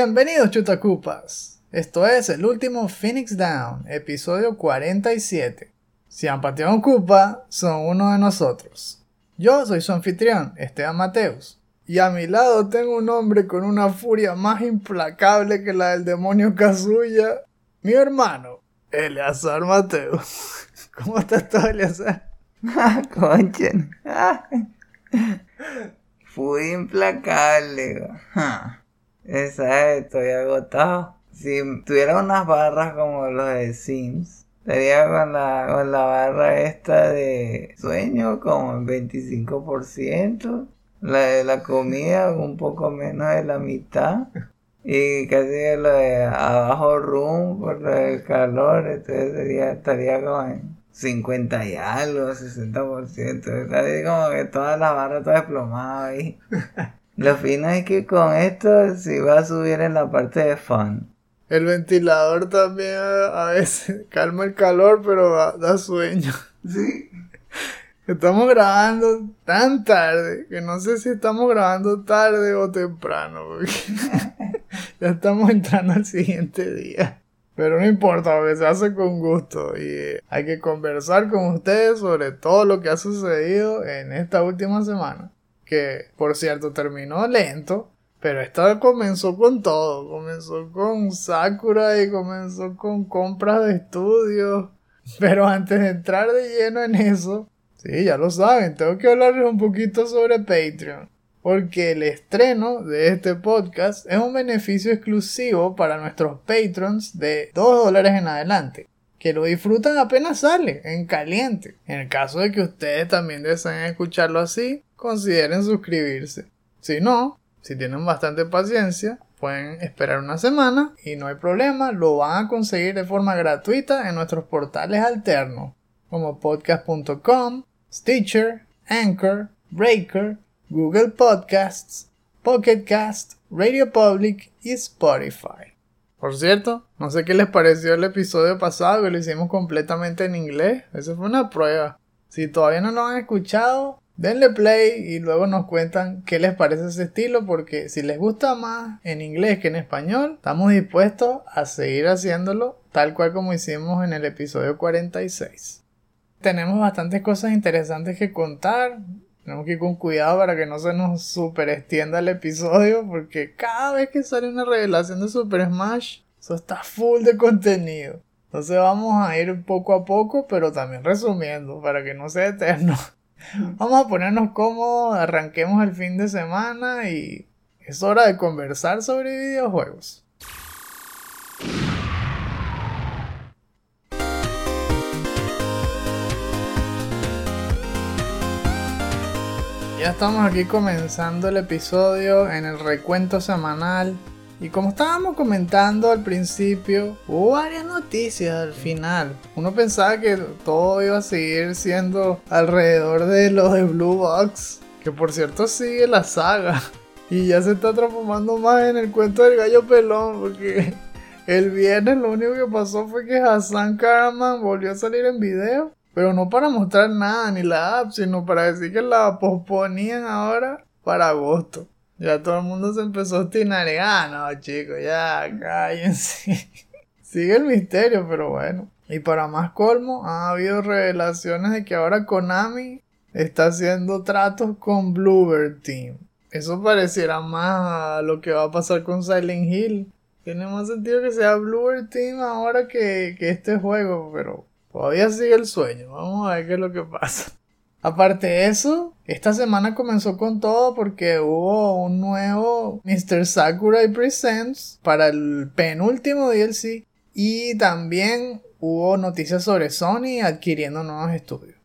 Bienvenidos chutacupas. Esto es el último Phoenix Down, episodio 47. Si han pateado un cupa, son uno de nosotros. Yo soy su anfitrión, Esteban Mateus. Y a mi lado tengo un hombre con una furia más implacable que la del demonio Kazuya, mi hermano, Eleazar Mateus. ¿Cómo estás tú, Eleazar? Conchen. Fui implacable. Ja. Estoy agotado. Si tuviera unas barras como los de Sims, estaría con la, con la barra esta de sueño como en 25%. La de la comida un poco menos de la mitad. Y casi lo de abajo room por lo del calor. Entonces sería, estaría como en 50 y algo, 60%. Estaría como que toda la barra está desplomada ahí. Lo fino es que con esto sí va a subir en la parte de fun. El ventilador también a, a veces calma el calor, pero da, da sueño. Sí. Estamos grabando tan tarde que no sé si estamos grabando tarde o temprano. Porque ya estamos entrando al siguiente día. Pero no importa, porque se hace con gusto y hay que conversar con ustedes sobre todo lo que ha sucedido en esta última semana. Que, por cierto, terminó lento, pero esta comenzó con todo. Comenzó con Sakura y comenzó con compras de estudios. Pero antes de entrar de lleno en eso, sí, ya lo saben, tengo que hablarles un poquito sobre Patreon. Porque el estreno de este podcast es un beneficio exclusivo para nuestros patrons de 2 dólares en adelante. Que lo disfrutan apenas sale, en caliente. En el caso de que ustedes también deseen escucharlo así, consideren suscribirse. Si no, si tienen bastante paciencia, pueden esperar una semana y no hay problema, lo van a conseguir de forma gratuita en nuestros portales alternos, como podcast.com, Stitcher, Anchor, Breaker, Google Podcasts, Pocket Cast, Radio Public y Spotify. Por cierto, no sé qué les pareció el episodio pasado que lo hicimos completamente en inglés. Eso fue una prueba. Si todavía no lo han escuchado, denle play y luego nos cuentan qué les parece ese estilo porque si les gusta más en inglés que en español, estamos dispuestos a seguir haciéndolo tal cual como hicimos en el episodio 46. Tenemos bastantes cosas interesantes que contar. Tenemos que ir con cuidado para que no se nos super extienda el episodio porque cada vez que sale una revelación de Super Smash, eso está full de contenido. Entonces vamos a ir poco a poco, pero también resumiendo para que no sea eterno. Vamos a ponernos cómodos, arranquemos el fin de semana y es hora de conversar sobre videojuegos. Ya estamos aquí comenzando el episodio en el recuento semanal. Y como estábamos comentando al principio, hubo varias noticias al final. Uno pensaba que todo iba a seguir siendo alrededor de lo de Blue Box, que por cierto sigue la saga. Y ya se está transformando más en el cuento del gallo pelón, porque el viernes lo único que pasó fue que Hassan Karaman volvió a salir en video. Pero no para mostrar nada ni la app, sino para decir que la posponían ahora para agosto. Ya todo el mundo se empezó a obstinar ah, no, chicos, ya, cállense. Sigue el misterio, pero bueno. Y para más colmo, ha habido revelaciones de que ahora Konami está haciendo tratos con Bluebird Team. Eso pareciera más a lo que va a pasar con Silent Hill. Tiene más sentido que sea Bluebird Team ahora que, que este juego, pero todavía sigue el sueño. Vamos a ver qué es lo que pasa. Aparte de eso, esta semana comenzó con todo porque hubo un nuevo Mr. Sakurai Presents para el penúltimo DLC y también hubo noticias sobre Sony adquiriendo nuevos estudios.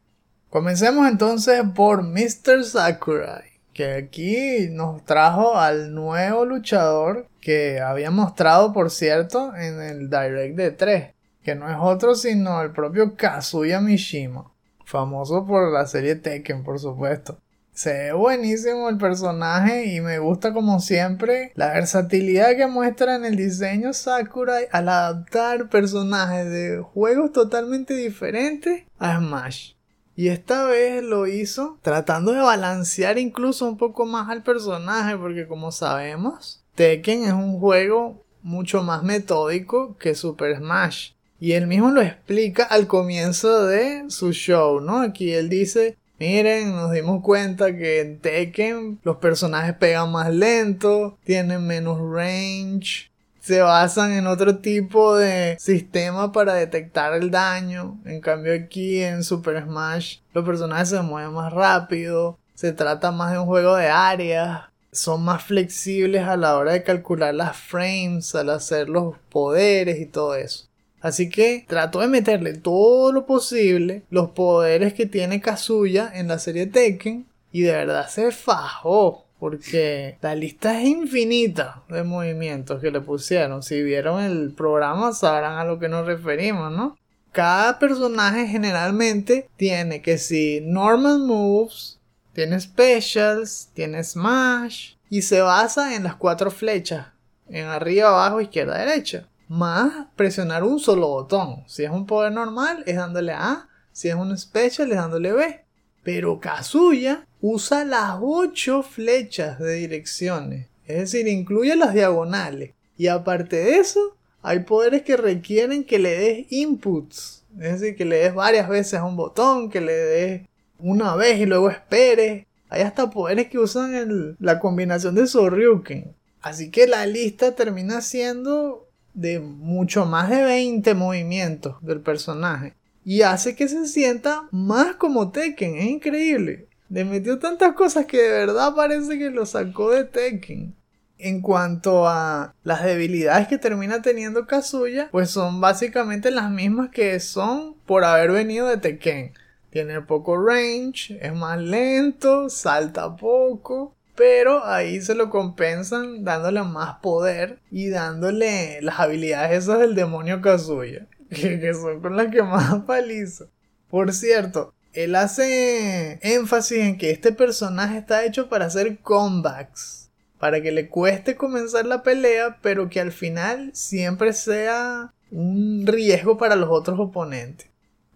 Comencemos entonces por Mr. Sakurai, que aquí nos trajo al nuevo luchador que había mostrado, por cierto, en el Direct de 3, que no es otro sino el propio Kazuya Mishima famoso por la serie Tekken, por supuesto. Se ve buenísimo el personaje y me gusta como siempre la versatilidad que muestra en el diseño Sakurai al adaptar personajes de juegos totalmente diferentes a Smash. Y esta vez lo hizo tratando de balancear incluso un poco más al personaje porque como sabemos, Tekken es un juego mucho más metódico que Super Smash. Y él mismo lo explica al comienzo de su show, ¿no? Aquí él dice, miren, nos dimos cuenta que en Tekken los personajes pegan más lento, tienen menos range, se basan en otro tipo de sistema para detectar el daño. En cambio aquí en Super Smash los personajes se mueven más rápido, se trata más de un juego de áreas, son más flexibles a la hora de calcular las frames, al hacer los poderes y todo eso. Así que trato de meterle todo lo posible los poderes que tiene Kazuya en la serie Tekken y de verdad se fajó porque la lista es infinita de movimientos que le pusieron. Si vieron el programa sabrán a lo que nos referimos, ¿no? Cada personaje generalmente tiene que si normal moves, tiene specials, tiene smash y se basa en las cuatro flechas, en arriba, abajo, izquierda, derecha más presionar un solo botón. Si es un poder normal, es dándole A. Si es un special, es dándole B. Pero Kazuya usa las 8 flechas de direcciones. Es decir, incluye las diagonales. Y aparte de eso, hay poderes que requieren que le des inputs. Es decir, que le des varias veces a un botón, que le des una vez y luego esperes. Hay hasta poderes que usan la combinación de Soryuken. Así que la lista termina siendo de mucho más de 20 movimientos del personaje. Y hace que se sienta más como Tekken. Es increíble. Le metió tantas cosas que de verdad parece que lo sacó de Tekken. En cuanto a las debilidades que termina teniendo Kazuya, pues son básicamente las mismas que son por haber venido de Tekken. Tiene poco range, es más lento, salta poco, pero ahí se lo compensan dándole más poder y dándole las habilidades esas del demonio Kazuya. Que, son con las que más paliza. Por cierto, él hace énfasis en que este personaje está hecho para hacer comebacks. Para que le cueste comenzar la pelea, pero que al final siempre sea un riesgo para los otros oponentes.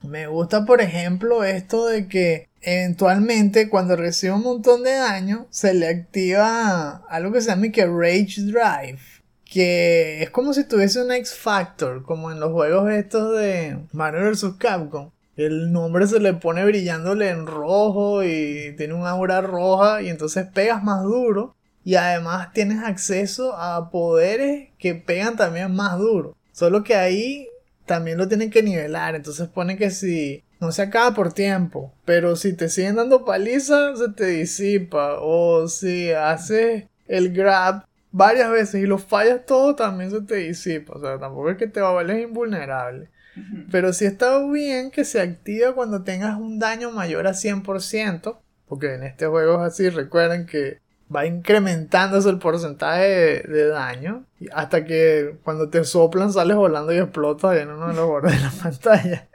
Me gusta, por ejemplo, esto de que eventualmente cuando recibe un montón de daño se le activa algo que se llama que Rage Drive. Que es como si tuviese un X Factor, como en los juegos estos de Mario vs. Capcom. El nombre se le pone brillándole en rojo y tiene un aura roja y entonces pegas más duro. Y además tienes acceso a poderes que pegan también más duro. Solo que ahí también lo tienen que nivelar. Entonces pone que si no se acaba por tiempo, pero si te siguen dando paliza, se te disipa. O si haces el grab varias veces y lo fallas todo, también se te disipa. O sea, tampoco es que te va a valer invulnerable. Pero si está bien que se activa cuando tengas un daño mayor a 100%. Porque en este juego es así, recuerden que va incrementándose el porcentaje de, daño hasta que cuando te soplan sales volando y explotas en uno de los bordes de la pantalla.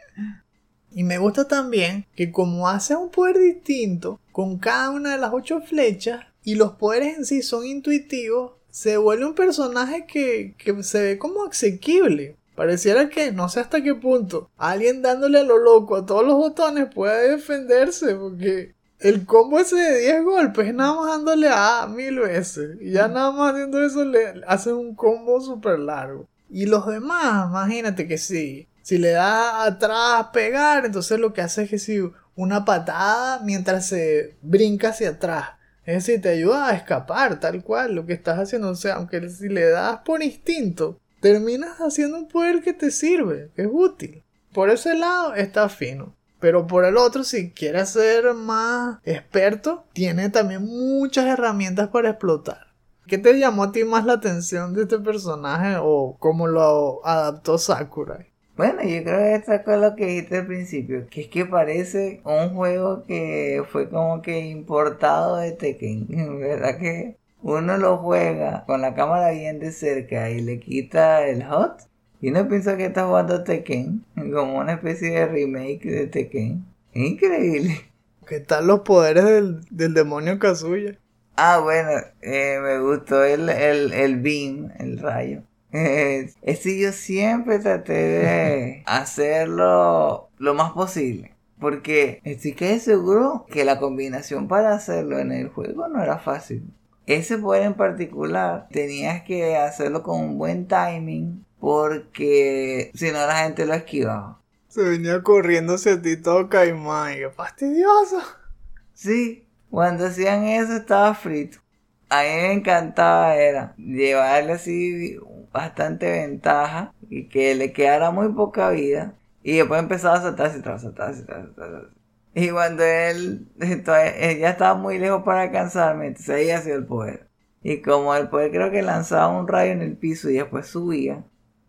Y me gusta también que como hace un poder distinto con cada una de las ocho flechas y los poderes en sí son intuitivos, se vuelve un personaje que, que se ve como asequible. Pareciera que no sé hasta qué punto alguien dándole a lo loco a todos los botones puede defenderse porque el combo ese de 10 golpes, nada más dándole A mil veces. Y ya nada más haciendo eso le hace un combo súper largo. Y los demás, imagínate que sí. Si le da atrás pegar, entonces lo que hace es que si una patada mientras se brinca hacia atrás. Es decir, te ayuda a escapar, tal cual, lo que estás haciendo. O sea, aunque si le das por instinto, terminas haciendo un poder que te sirve, que es útil. Por ese lado está fino. Pero por el otro, si quieres ser más experto, tiene también muchas herramientas para explotar. ¿Qué te llamó a ti más la atención de este personaje o cómo lo adaptó Sakurai? Bueno, yo creo que esto es lo que dijiste al principio, que es que parece un juego que fue como que importado de Tekken, ¿verdad que? Uno lo juega con la cámara bien de cerca y le quita el hot y uno piensa que está jugando Tekken, como una especie de remake de Tekken. Es increíble. ¿Qué tal los poderes del, del demonio Kazuya? Ah, bueno, eh, me gustó el, el, el beam, el rayo. Eh, ese yo siempre traté de hacerlo lo más posible. Porque estoy que seguro que la combinación para hacerlo en el juego no era fácil. Ese poder en particular tenías que hacerlo con un buen timing porque si no la gente lo esquivaba. Se venía corriendo hacia ti todo caimán y qué fastidioso. Sí, cuando hacían eso estaba frito. A mí me encantaba era llevarle así bastante ventaja y que le quedara muy poca vida. Y después empezaba a saltarse atrás, saltarse saltarse Y cuando él, entonces, ya estaba muy lejos para alcanzarme, entonces ahí hacía el poder. Y como el poder creo que lanzaba un rayo en el piso y después subía,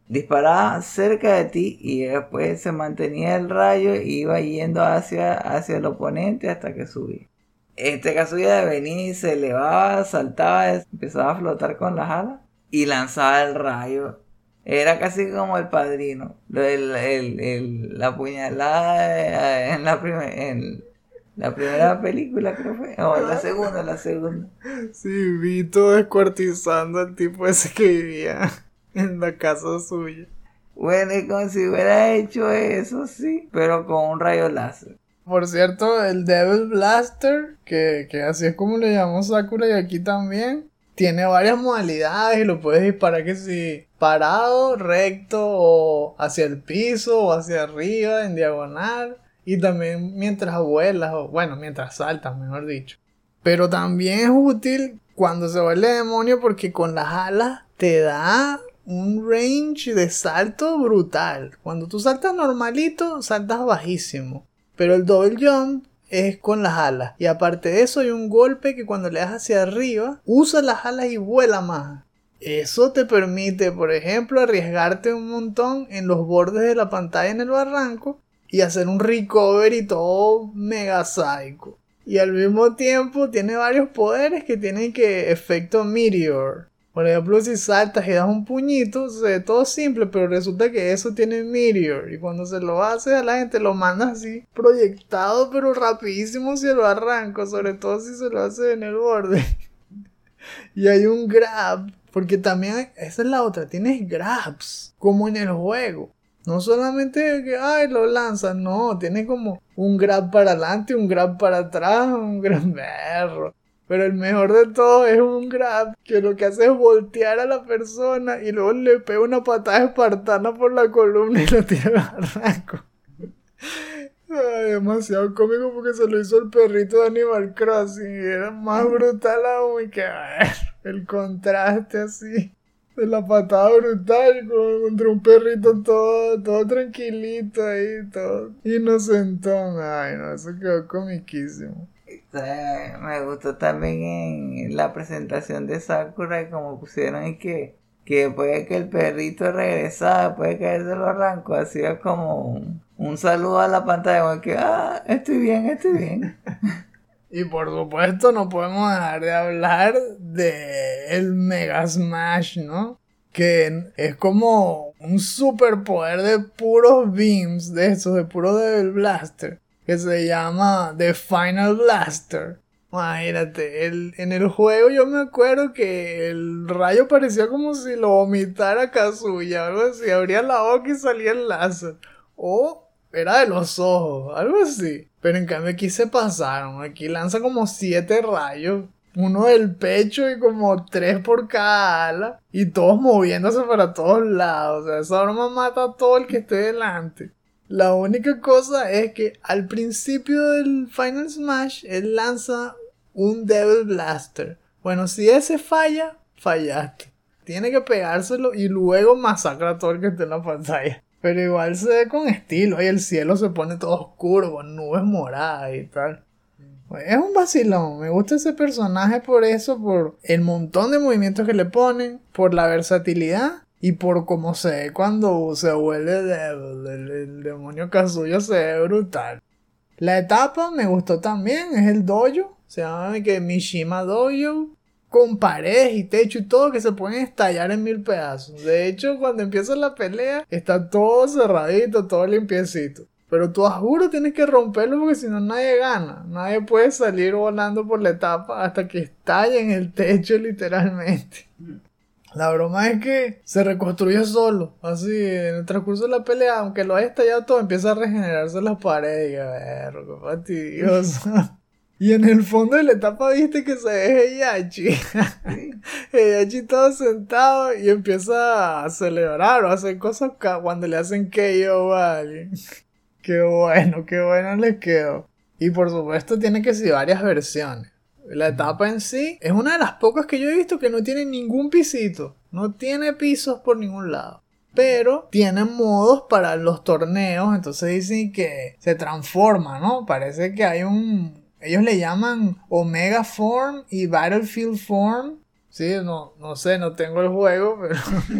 disparaba cerca de ti y después se mantenía el rayo y iba yendo hacia, hacia el oponente hasta que subía. Este caso ya de venir, se elevaba, saltaba, empezaba a flotar con las alas y lanzaba el rayo. Era casi como el padrino. la puñalada en la, en la primera película, creo fue. O la segunda, la segunda. Sí, vi todo descuartizando al tipo ese que vivía en la casa suya. Bueno, y como si hubiera hecho eso, sí, pero con un rayo láser. Por cierto, el Devil Blaster, que, que así es como le llamamos Sakura y aquí también, tiene varias modalidades y lo puedes disparar que si parado, recto o hacia el piso o hacia arriba en diagonal y también mientras vuelas o bueno, mientras saltas, mejor dicho. Pero también es útil cuando se vuelve demonio porque con las alas te da un range de salto brutal. Cuando tú saltas normalito, saltas bajísimo. Pero el double jump es con las alas. Y aparte de eso hay un golpe que cuando le das hacia arriba, usa las alas y vuela más. Eso te permite, por ejemplo, arriesgarte un montón en los bordes de la pantalla en el barranco y hacer un recovery todo mega psycho. Y al mismo tiempo tiene varios poderes que tienen que efecto meteor. Por ejemplo, si saltas y das un puñito, se ve todo simple, pero resulta que eso tiene Meteor. Y cuando se lo hace a la gente, lo manda así, proyectado, pero rapidísimo si lo arranco, sobre todo si se lo hace en el borde. y hay un grab, porque también, esa es la otra, tienes grabs, como en el juego. No solamente que, ay, lo lanzas, no, tiene como un grab para adelante, un grab para atrás, un grab perro. Pero el mejor de todo es un grab que lo que hace es voltear a la persona y luego le pega una patada espartana por la columna y lo tira al arranco. demasiado cómico porque se lo hizo el perrito de Animal Crossing y era más brutal aún que el contraste así de la patada brutal contra un perrito todo, todo tranquilito ahí, todo inocentón. Ay no, eso quedó comiquísimo me gustó también en la presentación de Sakura como pusieron y que, que después que el perrito regresaba, después de caerse lo arranco, hacía como un, saludo a la pantalla, que, ah, estoy bien, estoy bien. Y por supuesto no podemos dejar de hablar de el Mega Smash, ¿no? Que es como un superpoder de puros beams, de esos, de puro Devil Blaster que se llama The Final Blaster. Imagínate, el, en el juego yo me acuerdo que el rayo parecía como si lo vomitara Kazuya, algo así, abría la boca y salía el láser. O era de los ojos, algo así. Pero en cambio aquí se pasaron, aquí lanza como siete rayos, uno del pecho y como tres por cada ala, y todos moviéndose para todos lados. O sea, esa arma mata a todo el que esté delante. La única cosa es que al principio del Final Smash él lanza un Devil Blaster. Bueno, si ese falla, fallaste. Tiene que pegárselo y luego masacra a todo el que esté en la pantalla. Pero igual se ve con estilo. Y el cielo se pone todo oscuro, con nubes moradas y tal. Es un vacilón. Me gusta ese personaje por eso, por el montón de movimientos que le ponen, por la versatilidad y por como se ve cuando se vuelve el, demonio Kazuya se ve brutal. La etapa me gustó también, es el dojo. Se llama que Mishima Dojo. Con paredes y techo y todo que se pueden estallar en mil pedazos. De hecho, cuando empieza la pelea, está todo cerradito, todo limpiecito. Pero tú a juro tienes que romperlo porque si no nadie gana. Nadie puede salir volando por la etapa hasta que estalle en el techo literalmente. La broma es que se reconstruye solo. Así, en el transcurso de la pelea, aunque lo haya estallado todo, empieza a regenerarse las paredes. Y a ver, y en el fondo de la etapa viste que se ve Heihachi. Heihachi todo sentado y empieza a celebrar o a hacer cosas cuando le hacen KO alguien. qué bueno, qué bueno les quedó. Y por supuesto tiene que ser varias versiones. La etapa en sí es una de las pocas que yo he visto que no tiene ningún pisito. No tiene pisos por ningún lado. Pero tiene modos para los torneos. Entonces dicen que se transforma, ¿no? Parece que hay un... Ellos le llaman Omega Form y Battlefield Form. Sí, no, no sé, no tengo el juego, pero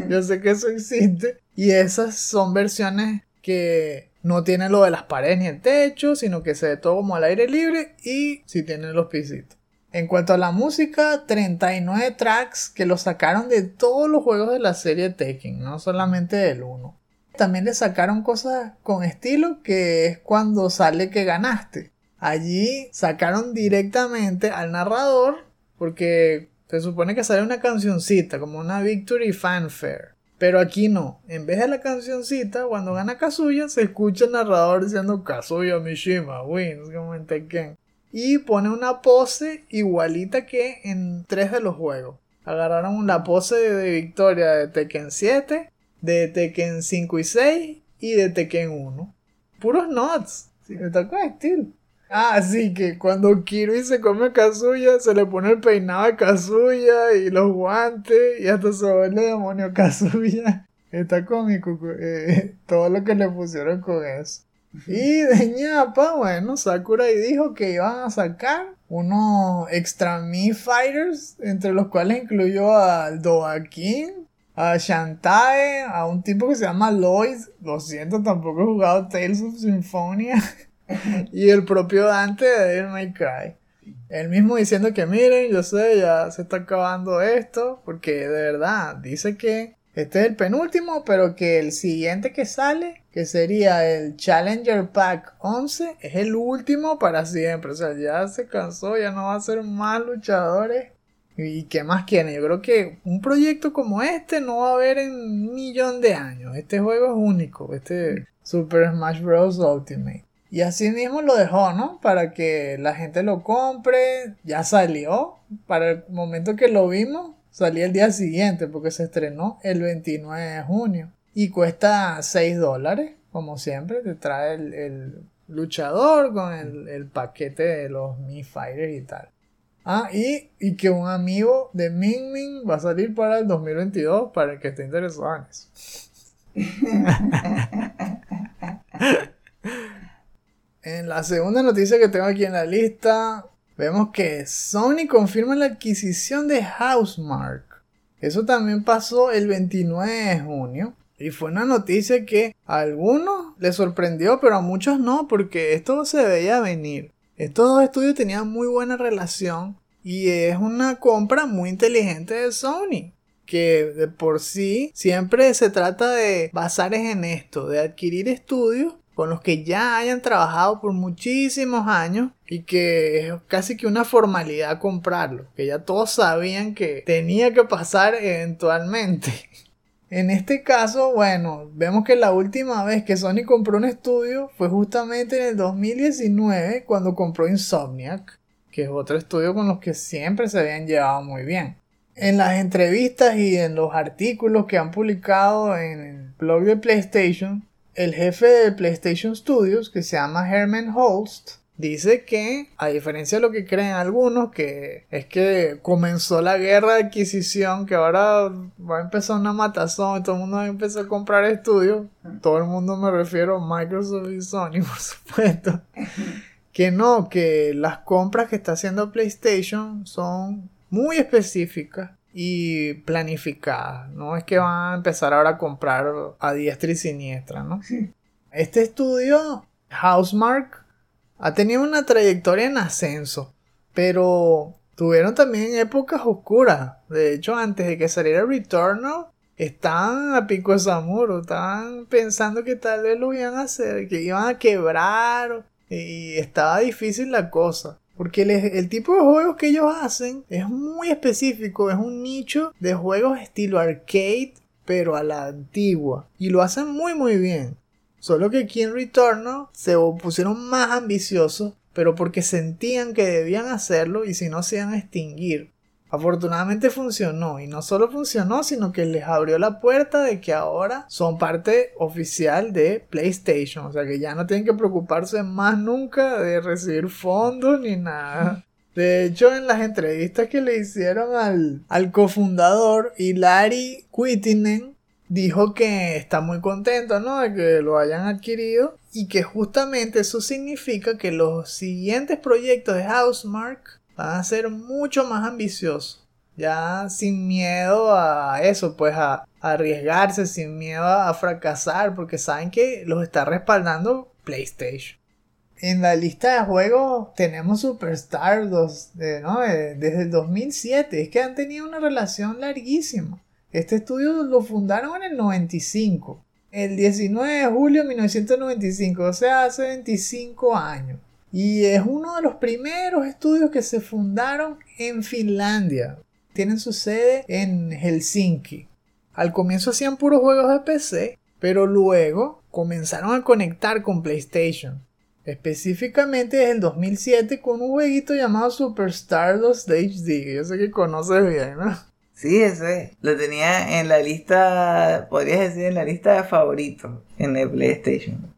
yo sé que eso existe. Y esas son versiones que no tienen lo de las paredes ni el techo, sino que se ve todo como al aire libre y sí tienen los pisitos. En cuanto a la música, 39 tracks que lo sacaron de todos los juegos de la serie Tekken, no solamente del 1. También le sacaron cosas con estilo que es cuando sale que ganaste. Allí sacaron directamente al narrador porque se supone que sale una cancioncita como una victory fanfare. Pero aquí no. En vez de la cancioncita, cuando gana Kazuya, se escucha el narrador diciendo Kazuya Mishima wins como en Tekken y pone una pose igualita que en tres de los juegos. Agarraron la pose de victoria de Tekken 7, de Tekken 5 y 6 y de Tekken 1. Puros nods. Me tocó estilo. Ah, sí, que cuando Kirby se come Kazuya, se le pone el peinado de Kazuya y los guantes y hasta se vuelve demonio Kazuya. Está cómico eh, todo lo que le pusieron con eso. Y de ñapa, bueno, Sakurai dijo que iban a sacar unos extra Me Fighters, entre los cuales incluyó al Doakin, a Shantae, a un tipo que se llama Lloyd, lo siento, tampoco he jugado Tales of Symphonia, y el propio Dante de Devil May Cry. Él mismo diciendo que miren, yo sé, ya se está acabando esto, porque de verdad, dice que este es el penúltimo, pero que el siguiente que sale, que sería el Challenger Pack 11, es el último para siempre. O sea, ya se cansó, ya no va a ser más luchadores. ¿Y qué más quieren? Yo creo que un proyecto como este no va a haber en un millón de años. Este juego es único, este Super Smash Bros. Ultimate. Y así mismo lo dejó, ¿no? Para que la gente lo compre. Ya salió. Para el momento que lo vimos, salía el día siguiente porque se estrenó el 29 de junio y cuesta 6 dólares, como siempre, te trae el, luchador con el, paquete de los Mi Fighters y tal. Ah, y, y, que un amigo de Ming Ming va a salir para el 2022 para el que esté interesado en eso. en la segunda noticia que tengo aquí en la lista, vemos que Sony confirma la adquisición de Housemark. Eso también pasó el 29 de junio. Y fue una noticia que a algunos les sorprendió, pero a muchos no, porque esto se veía venir. Estos dos estudios tenían muy buena relación y es una compra muy inteligente de Sony. Que de por sí siempre se trata de basar en esto, de adquirir estudios con los que ya hayan trabajado por muchísimos años y que es casi que una formalidad comprarlo, que ya todos sabían que tenía que pasar eventualmente. En este caso, bueno, vemos que la última vez que Sony compró un estudio fue justamente en el 2019 cuando compró Insomniac, que es otro estudio con los que siempre se habían llevado muy bien. En las entrevistas y en los artículos que han publicado en el blog de PlayStation, el jefe de PlayStation Studios, que se llama Herman Holst, dice que, a diferencia de lo que creen algunos, que es que comenzó la guerra de adquisición, que ahora va a empezar una matazón y todo el mundo va a empezar a comprar estudios. Todo el mundo me refiero a Microsoft y Sony, por supuesto. que no, que las compras que está haciendo PlayStation son muy específicas y planificada. No es que van a empezar ahora a comprar a diestra y siniestra, ¿no? Este estudio, Housemark, ha tenido una trayectoria en ascenso, pero tuvieron también épocas oscuras. De hecho, antes de que saliera Returnal, estaban a pico de Zamuro, estaban pensando que tal vez lo iban a hacer, que iban a quebrar y estaba difícil la cosa. Porque el, tipo de juegos que ellos hacen es muy específico, es un nicho de juegos estilo arcade, pero a la antigua. Y lo hacen muy muy bien. Solo que aquí en Returnal se pusieron más ambiciosos, pero porque sentían que debían hacerlo y si no se iban a extinguir. Afortunadamente funcionó y no solo funcionó, sino que les abrió la puerta de que ahora son parte oficial de PlayStation. O sea que ya no tienen que preocuparse más nunca de recibir fondos ni nada. De hecho, en las entrevistas que le hicieron al, al cofundador, Hilary Quittinen dijo que está muy contento, ¿no? De que lo hayan adquirido y que justamente eso significa que los siguientes proyectos de Housemark van a ser mucho más ambiciosos. Ya sin miedo a eso, pues a, arriesgarse, sin miedo a fracasar, porque saben que los está respaldando PlayStation. En la lista de juegos tenemos Superstar 2, ¿no? desde el 2007. Es que han tenido una relación larguísima. Este estudio lo fundaron en el 95. El 19 de julio de 1995, o sea, hace 25 años. Y es uno de los primeros estudios que se fundaron en Finlandia. Tienen su sede en Helsinki. Al comienzo hacían puros juegos de PC, pero luego comenzaron a conectar con PlayStation. Específicamente desde el 2007 con un jueguito llamado Super Stardust HD. Yo sé que conoces bien, ¿no? Sí, ese. Lo tenía en la lista, podrías decir en la lista de favoritos en el PlayStation.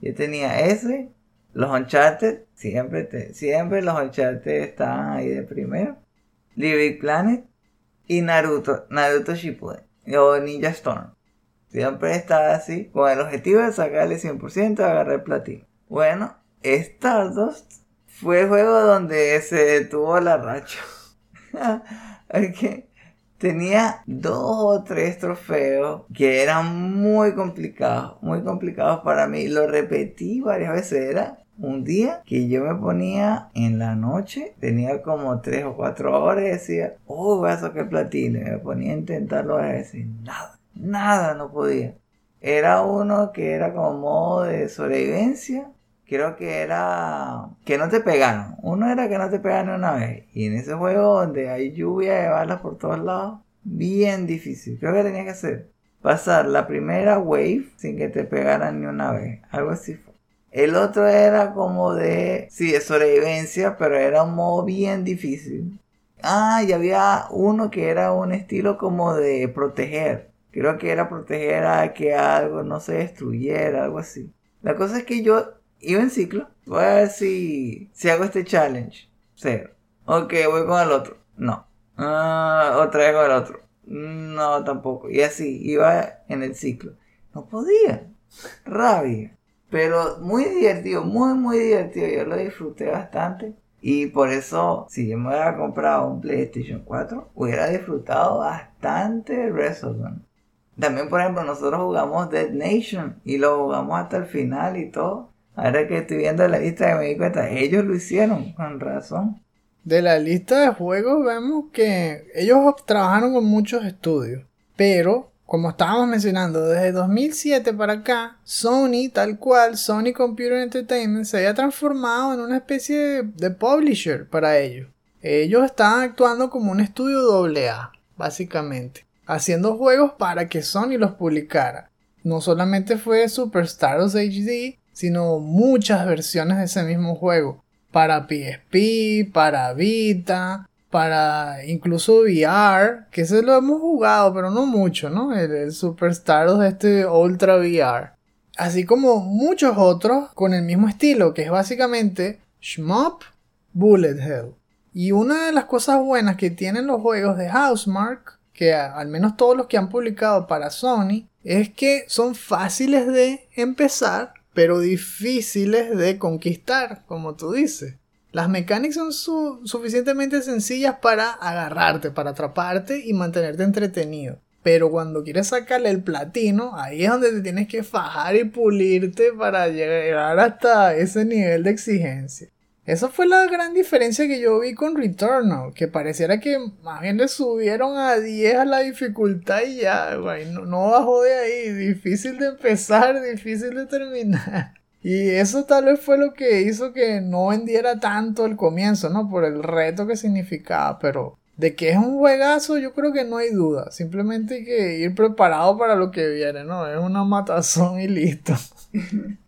Yo tenía ese, los Uncharted, siempre, siempre los Uncharted estaban ahí de primero. Little Planet y Naruto, Naruto Shippuden o Ninja Storm. Siempre estaba así, con el objetivo de sacarle 100% y agarrar platino. Bueno, Stardust fue el juego donde se detuvo la racha. Tenía dos o tres trofeos que eran muy complicados, muy complicados para mí. Lo repetí varias veces. Era un día que yo me ponía en la noche, tenía como tres o cuatro horas y decía, oh, voy a sacar platino. Y me ponía a intentarlo a decir, nada, nada, no podía. Era uno que era como modo de sobrevivencia. Creo que era que no te pegaron. Uno era que no te pegaron una vez. Y en ese juego donde hay lluvia de balas por todos lados, bien difícil. Creo que tenía que hacer pasar la primera wave sin que te pegaran ni una vez. Algo así fue. El otro era como de, sí, de sobrevivencia, pero era un modo bien difícil. Ah, y había uno que era un estilo como de proteger. Creo que era proteger a que algo no se destruyera, algo así. La cosa es que yo iba en ciclo. Voy a ver si, si hago este challenge. Cero. Ok, voy con el otro. No. Ah, otra vez con el otro. No, tampoco. Y así, iba en el ciclo. No podía. Rabia. Pero muy divertido, muy, muy divertido. Yo lo disfruté bastante. Y por eso, si yo me hubiera comprado un PlayStation 4, hubiera disfrutado bastante Resogun. También, por ejemplo, nosotros jugamos Dead Nation y lo jugamos hasta el final y todo. Ahora que estoy viendo la lista me di cuenta, ellos lo hicieron, con razón. De la lista de juegos vemos que ellos trabajaron con muchos estudios, pero como estábamos mencionando, desde 2007 para acá, Sony, tal cual, Sony Computer Entertainment se había transformado en una especie de, publisher para ellos. Ellos estaban actuando como un estudio AA, básicamente, haciendo juegos para que Sony los publicara. No solamente fue Superstars HD, sino muchas versiones de ese mismo juego. Para PSP, para Vita, para incluso VR, que ese lo hemos jugado, pero no mucho, ¿no? El, Superstars de este Ultra VR. Así como muchos otros con el mismo estilo, que es básicamente Shmup Bullet Hell. Y una de las cosas buenas que tienen los juegos de Housemark, que al menos todos los que han publicado para Sony, es que son fáciles de empezar, pero difíciles de conquistar, como tú dices. Las mecánicas son suficientemente sencillas para agarrarte, para atraparte y mantenerte entretenido. Pero cuando quieres sacarle el platino, ahí es donde te tienes que fajar y pulirte para llegar hasta ese nivel de exigencia. Esa fue la gran diferencia que yo vi con Returnal, que pareciera que más bien le subieron a 10 a la dificultad y ya, güey, no, no bajó de ahí, difícil de empezar, difícil de terminar. Y eso tal vez fue lo que hizo que no vendiera tanto el comienzo, ¿no? Por el reto que significaba, pero de que es un juegazo yo creo que no hay duda, simplemente hay que ir preparado para lo que viene, ¿no? Es una matazón y listo.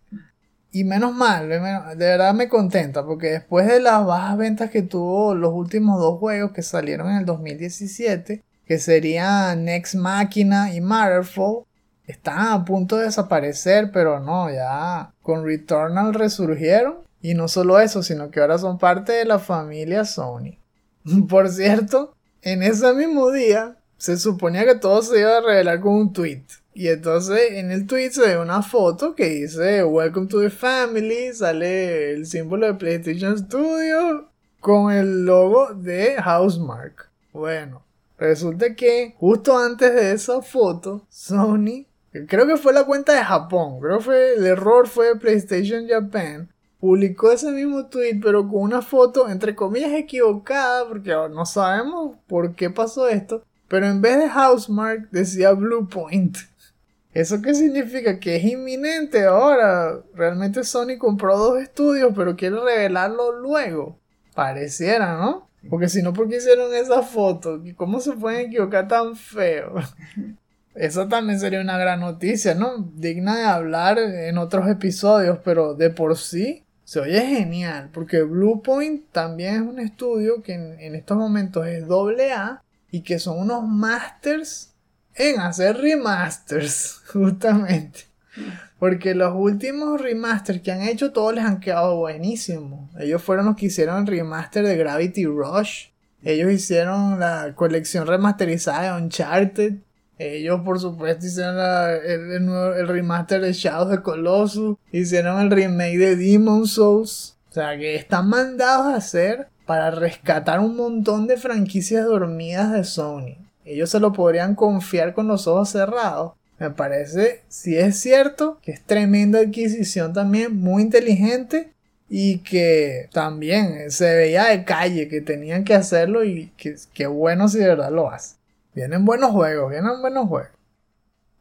Y menos mal, de verdad me contenta, porque después de las bajas ventas que tuvo los últimos dos juegos que salieron en el 2017, que serían Next Machina y Matterfall, están a punto de desaparecer, pero no, ya con Returnal resurgieron. Y no solo eso, sino que ahora son parte de la familia Sony. Por cierto, en ese mismo día se suponía que todo se iba a revelar con un tweet. Y entonces en el tweet se ve una foto que dice Welcome to the Family, sale el símbolo de PlayStation Studio con el logo de Housemark. Bueno, resulta que justo antes de esa foto, Sony, creo que fue la cuenta de Japón, creo que fue, el error fue PlayStation Japan, publicó ese mismo tweet pero con una foto entre comillas equivocada porque no sabemos por qué pasó esto. Pero en vez de Housemark decía Blue Point. ¿Eso qué significa? Que es inminente ahora. Realmente Sony compró dos estudios, pero quiere revelarlo luego. Pareciera, ¿no? Porque si no, ¿por qué hicieron esa foto? ¿Cómo se pueden equivocar tan feo? Eso también sería una gran noticia, ¿no? Digna de hablar en otros episodios, pero de por sí se oye genial, porque Bluepoint también es un estudio que en, en estos momentos es doble A y que son unos masters en hacer remasters, justamente. Porque los últimos remasters que han hecho, todos les han quedado buenísimos. Ellos fueron los que hicieron el remaster de Gravity Rush. Ellos hicieron la colección remasterizada de Uncharted. Ellos, por supuesto, hicieron el, el, remaster de Shadows of Colossus. Hicieron el remake de Demon Souls. O sea, que están mandados a hacer para rescatar un montón de franquicias dormidas de Sony ellos se lo podrían confiar con los ojos cerrados. Me parece, si es cierto, que es tremenda adquisición también, muy inteligente y que también se veía de calle que tenían que hacerlo y que, bueno si de verdad lo hace. Vienen buenos juegos, vienen buenos juegos.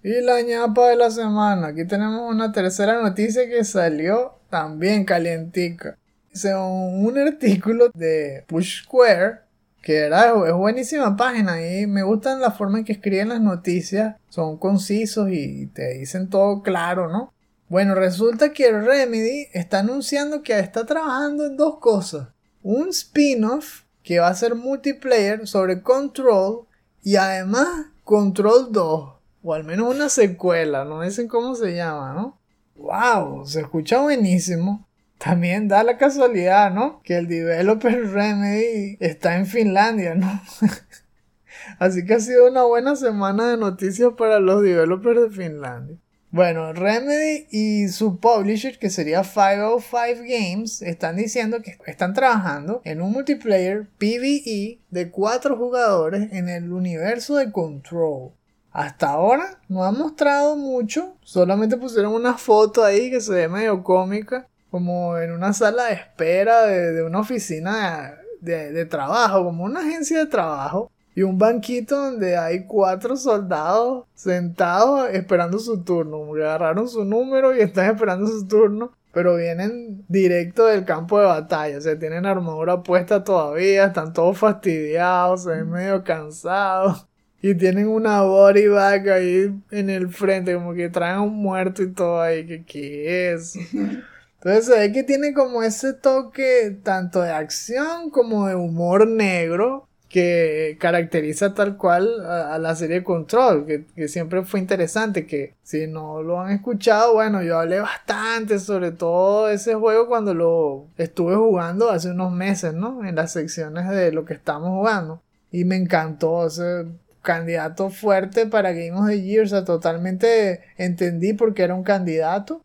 Y la ñapa de la semana, aquí tenemos una tercera noticia que salió también calientica. Según un artículo de Push Square, que era, es buenísima página y me gustan la forma en que escriben las noticias, son concisos y te dicen todo claro, ¿no? Bueno, resulta que Remedy está anunciando que está trabajando en dos cosas. Un spin-off que va a ser multiplayer sobre Control y además Control 2, o al menos una secuela, no dicen cómo se llama, ¿no? ¡Wow! Se escucha buenísimo. También da la casualidad, ¿no? Que el developer Remedy está en Finlandia, ¿no? Así que ha sido una buena semana de noticias para los developers de Finlandia. Bueno, Remedy y su publisher, que sería 505 Games, están diciendo que están trabajando en un multiplayer PvE de cuatro jugadores en el universo de Control. Hasta ahora no han mostrado mucho, solamente pusieron una foto ahí que se ve medio cómica como en una sala de espera de, una oficina de, trabajo, como una agencia de trabajo. Y un banquito donde hay cuatro soldados sentados esperando su turno. Agarraron su número y están esperando su turno. Pero vienen directo del campo de batalla. O sea, tienen armadura puesta todavía. Están todos fastidiados. Se ven medio cansados. Y tienen una body bag ahí en el frente. Como que traen un muerto y todo ahí. ¿Qué, qué es? Entonces se ve que tiene como ese toque tanto de acción como de humor negro que caracteriza tal cual a, la serie Control, que, siempre fue interesante, que si no lo han escuchado, bueno, yo hablé bastante sobre todo ese juego cuando lo estuve jugando hace unos meses, ¿no? En las secciones de lo que estamos jugando. Y me encantó ese candidato fuerte para Game of the Year, o sea, totalmente entendí por qué era un candidato.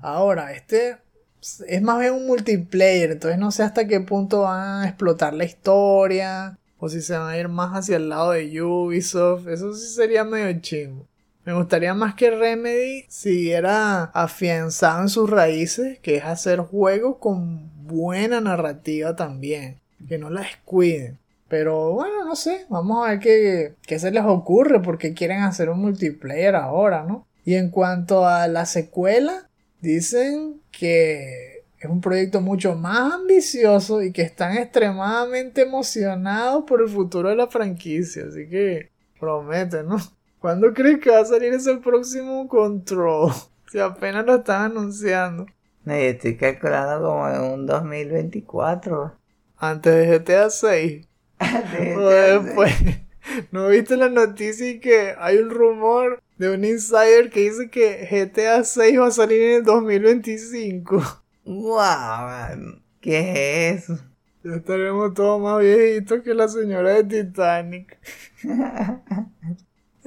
Ahora, este es más bien un multiplayer, entonces no sé hasta qué punto van a explotar la historia o si se van a ir más hacia el lado de Ubisoft, eso sí sería medio chingo. Me gustaría más que Remedy siguiera afianzado en sus raíces, que es hacer juegos con buena narrativa también, que no la descuiden. Pero bueno, no sé, vamos a ver qué, qué se les ocurre, porque quieren hacer un multiplayer ahora, ¿no? Y en cuanto a la secuela, dicen que es un proyecto mucho más ambicioso y que están extremadamente emocionados por el futuro de la franquicia. Así que promete, ¿no? ¿Cuándo crees que va a salir ese próximo control? Si apenas lo están anunciando. No, yo estoy calculando como en un 2024. Antes de GTA 6. o después. ¿No viste la noticia y que hay un rumor de un insider que dice que GTA 6 va a salir en el 2025? ¡Wow! ¿Qué es eso? Ya estaremos todos más viejitos que la señora de Titanic.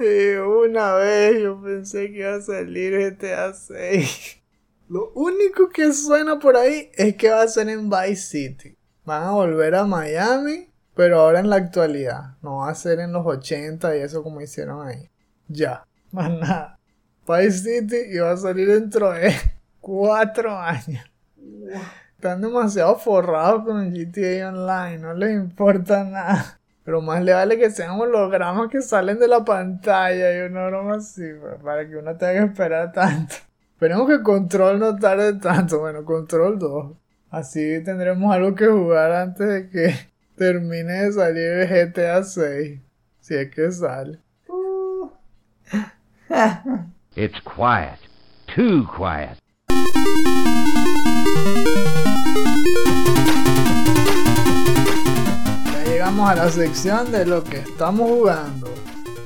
y una vez yo pensé que iba a salir GTA 6. Lo único que suena por ahí es que va a ser en Vice City. Van a volver a Miami, pero ahora en la actualidad. No va a ser en los 80 y eso como hicieron ahí. Ya, más nada. Vice City va a salir dentro de 4 años. Están demasiado forrados con GTA Online, no les importa nada. Pero más le vale que sean hologramas que salen de la pantalla y una broma así, pues, para que uno tenga que esperar tanto. Esperemos que Control no tarde tanto. Bueno, Control 2. Así tendremos algo que jugar antes de que termine de salir el GTA 6. Si es que sale. It's quiet. Too quiet. Ya llegamos a la sección de lo que estamos jugando.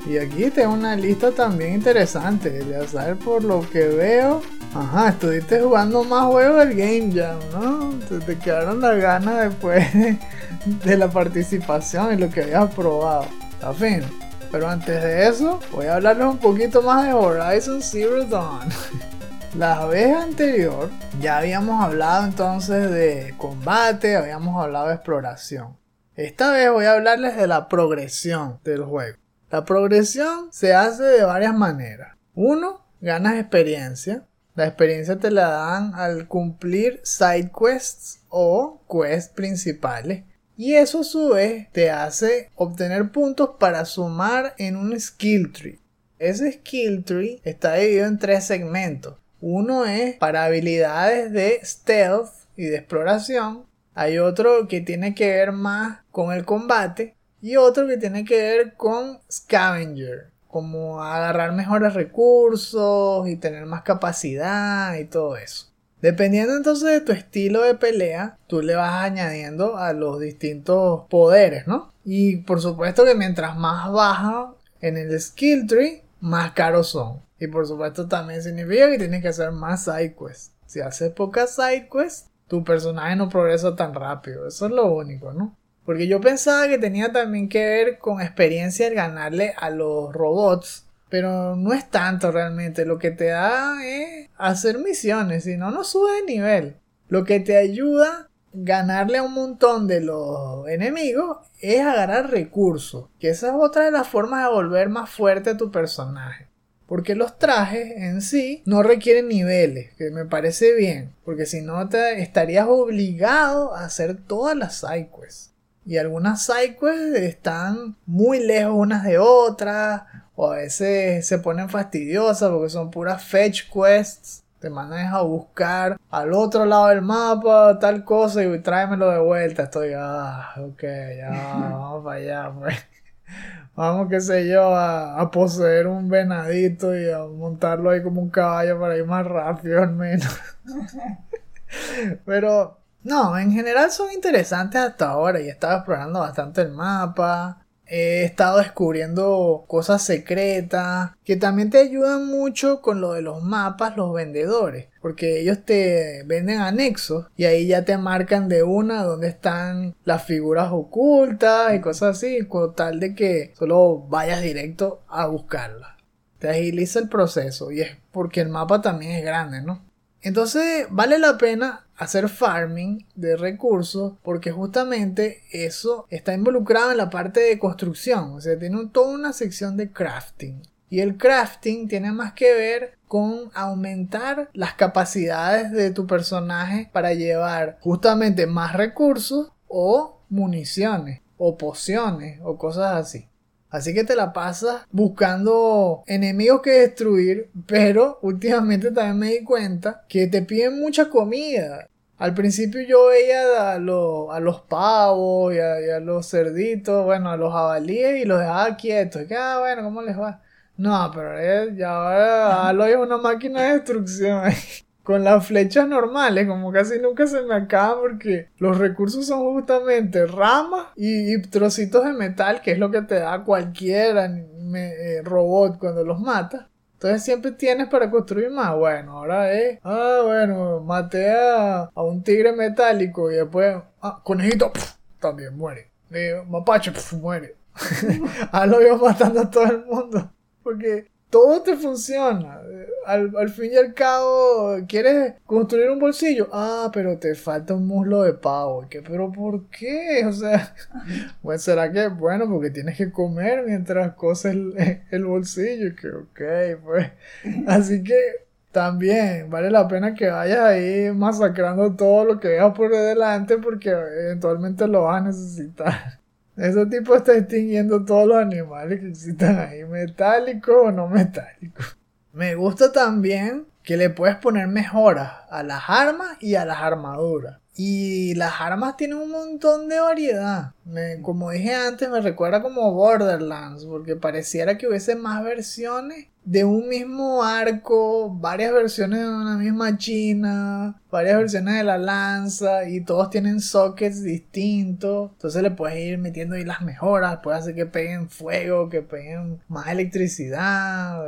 Y aquí tengo una lista también interesante. Ya sabes por lo que veo. Ajá, estuviste jugando más juegos del Game Jam, ¿no? Te, te quedaron las ganas después de la participación y lo que habías probado. Está fino. Pero antes de eso, voy a hablarles un poquito más de Horizon Zero Dawn. La vez anterior ya habíamos hablado entonces de combate, habíamos hablado de exploración. Esta vez voy a hablarles de la progresión del juego. La progresión se hace de varias maneras. Uno, ganas experiencia. La experiencia te la dan al cumplir side quests o quests principales. Y eso a su vez te hace obtener puntos para sumar en un skill tree. Ese skill tree está dividido en tres segmentos. Uno es para habilidades de stealth y de exploración. Hay otro que tiene que ver más con el combate. Y otro que tiene que ver con scavenger. Como agarrar mejores recursos y tener más capacidad y todo eso. Dependiendo entonces de tu estilo de pelea, tú le vas añadiendo a los distintos poderes, ¿no? Y por supuesto que mientras más baja en el skill tree, más caros son. Y por supuesto también significa que tienes que hacer más side quests. Si haces pocas side quests, tu personaje no progresa tan rápido. Eso es lo único, ¿no? Porque yo pensaba que tenía también que ver con experiencia el ganarle a los robots. Pero no es tanto realmente. Lo que te da es hacer misiones. Si no, no sube de nivel. Lo que te ayuda a ganarle a un montón de los enemigos es agarrar recursos. Que esa es otra de las formas de volver más fuerte a tu personaje. Porque los trajes en sí no requieren niveles, que me parece bien. Porque si no te estarías obligado a hacer todas las sidequests. Y algunas sidequests están muy lejos unas de otras. O a veces se ponen fastidiosas porque son puras fetch quests. Te mandan a buscar al otro lado del mapa tal cosa y tráemelo de vuelta. Estoy, ah, ok, ya, vamos para allá, pues. Vamos, qué sé yo, a, a, poseer un venadito y a montarlo ahí como un caballo para ir más rápido al menos. Pero, no, en general son interesantes hasta ahora y he estado explorando bastante el mapa. He estado descubriendo cosas secretas que también te ayudan mucho con lo de los mapas, los vendedores, porque ellos te venden anexos y ahí ya te marcan de una donde están las figuras ocultas y cosas así, con tal de que solo vayas directo a buscarlas. Te agiliza el proceso y es porque el mapa también es grande, ¿no? Entonces vale la pena hacer farming de recursos porque justamente eso está involucrado en la parte de construcción. O sea, tiene toda una sección de crafting. Y el crafting tiene más que ver con aumentar las capacidades de tu personaje para llevar justamente más recursos o municiones o pociones o cosas así. Así que te la pasas buscando enemigos que destruir, pero últimamente también me di cuenta que te piden mucha comida. Al principio yo veía a, los pavos y a, los cerditos, bueno, a los jabalíes y los dejaba quietos. Y ah, bueno, ¿cómo les va? No, pero ya ahora lo es una máquina de destrucción. Con las flechas normales, como casi nunca se me acaba porque los recursos son justamente ramas y, trocitos de metal, que es lo que te da cualquier eh, robot cuando los mata. Entonces siempre tienes para construir más. Bueno, ahora es. Ah, bueno, maté a, un tigre metálico y después. Ah, conejito, también muere. mapache, muere. ah, lo iba matando a todo el mundo. Porque todo te funciona. Al, fin y al cabo, ¿quieres construir un bolsillo? Ah, pero te falta un muslo de pavo. ¿Qué? ¿Pero por qué? O sea, pues será que, bueno, porque tienes que comer mientras coses el, el bolsillo. Que ok, pues. Así que también vale la pena que vayas ahí masacrando todo lo que veas por delante porque eventualmente lo vas a necesitar. Ese tipo está extinguiendo todos los animales que existan ahí, metálicos o no metálicos. Me gusta también que le puedes poner mejoras a las armas y a las armaduras. Y las armas tienen un montón de variedad. como dije antes, me recuerda como Borderlands, porque pareciera que hubiese más versiones de un mismo arco, varias versiones de una misma china, varias versiones de la lanza y todos tienen sockets distintos. Entonces le puedes ir metiendo ahí las mejoras, puedes hacer que peguen fuego, que peguen más electricidad.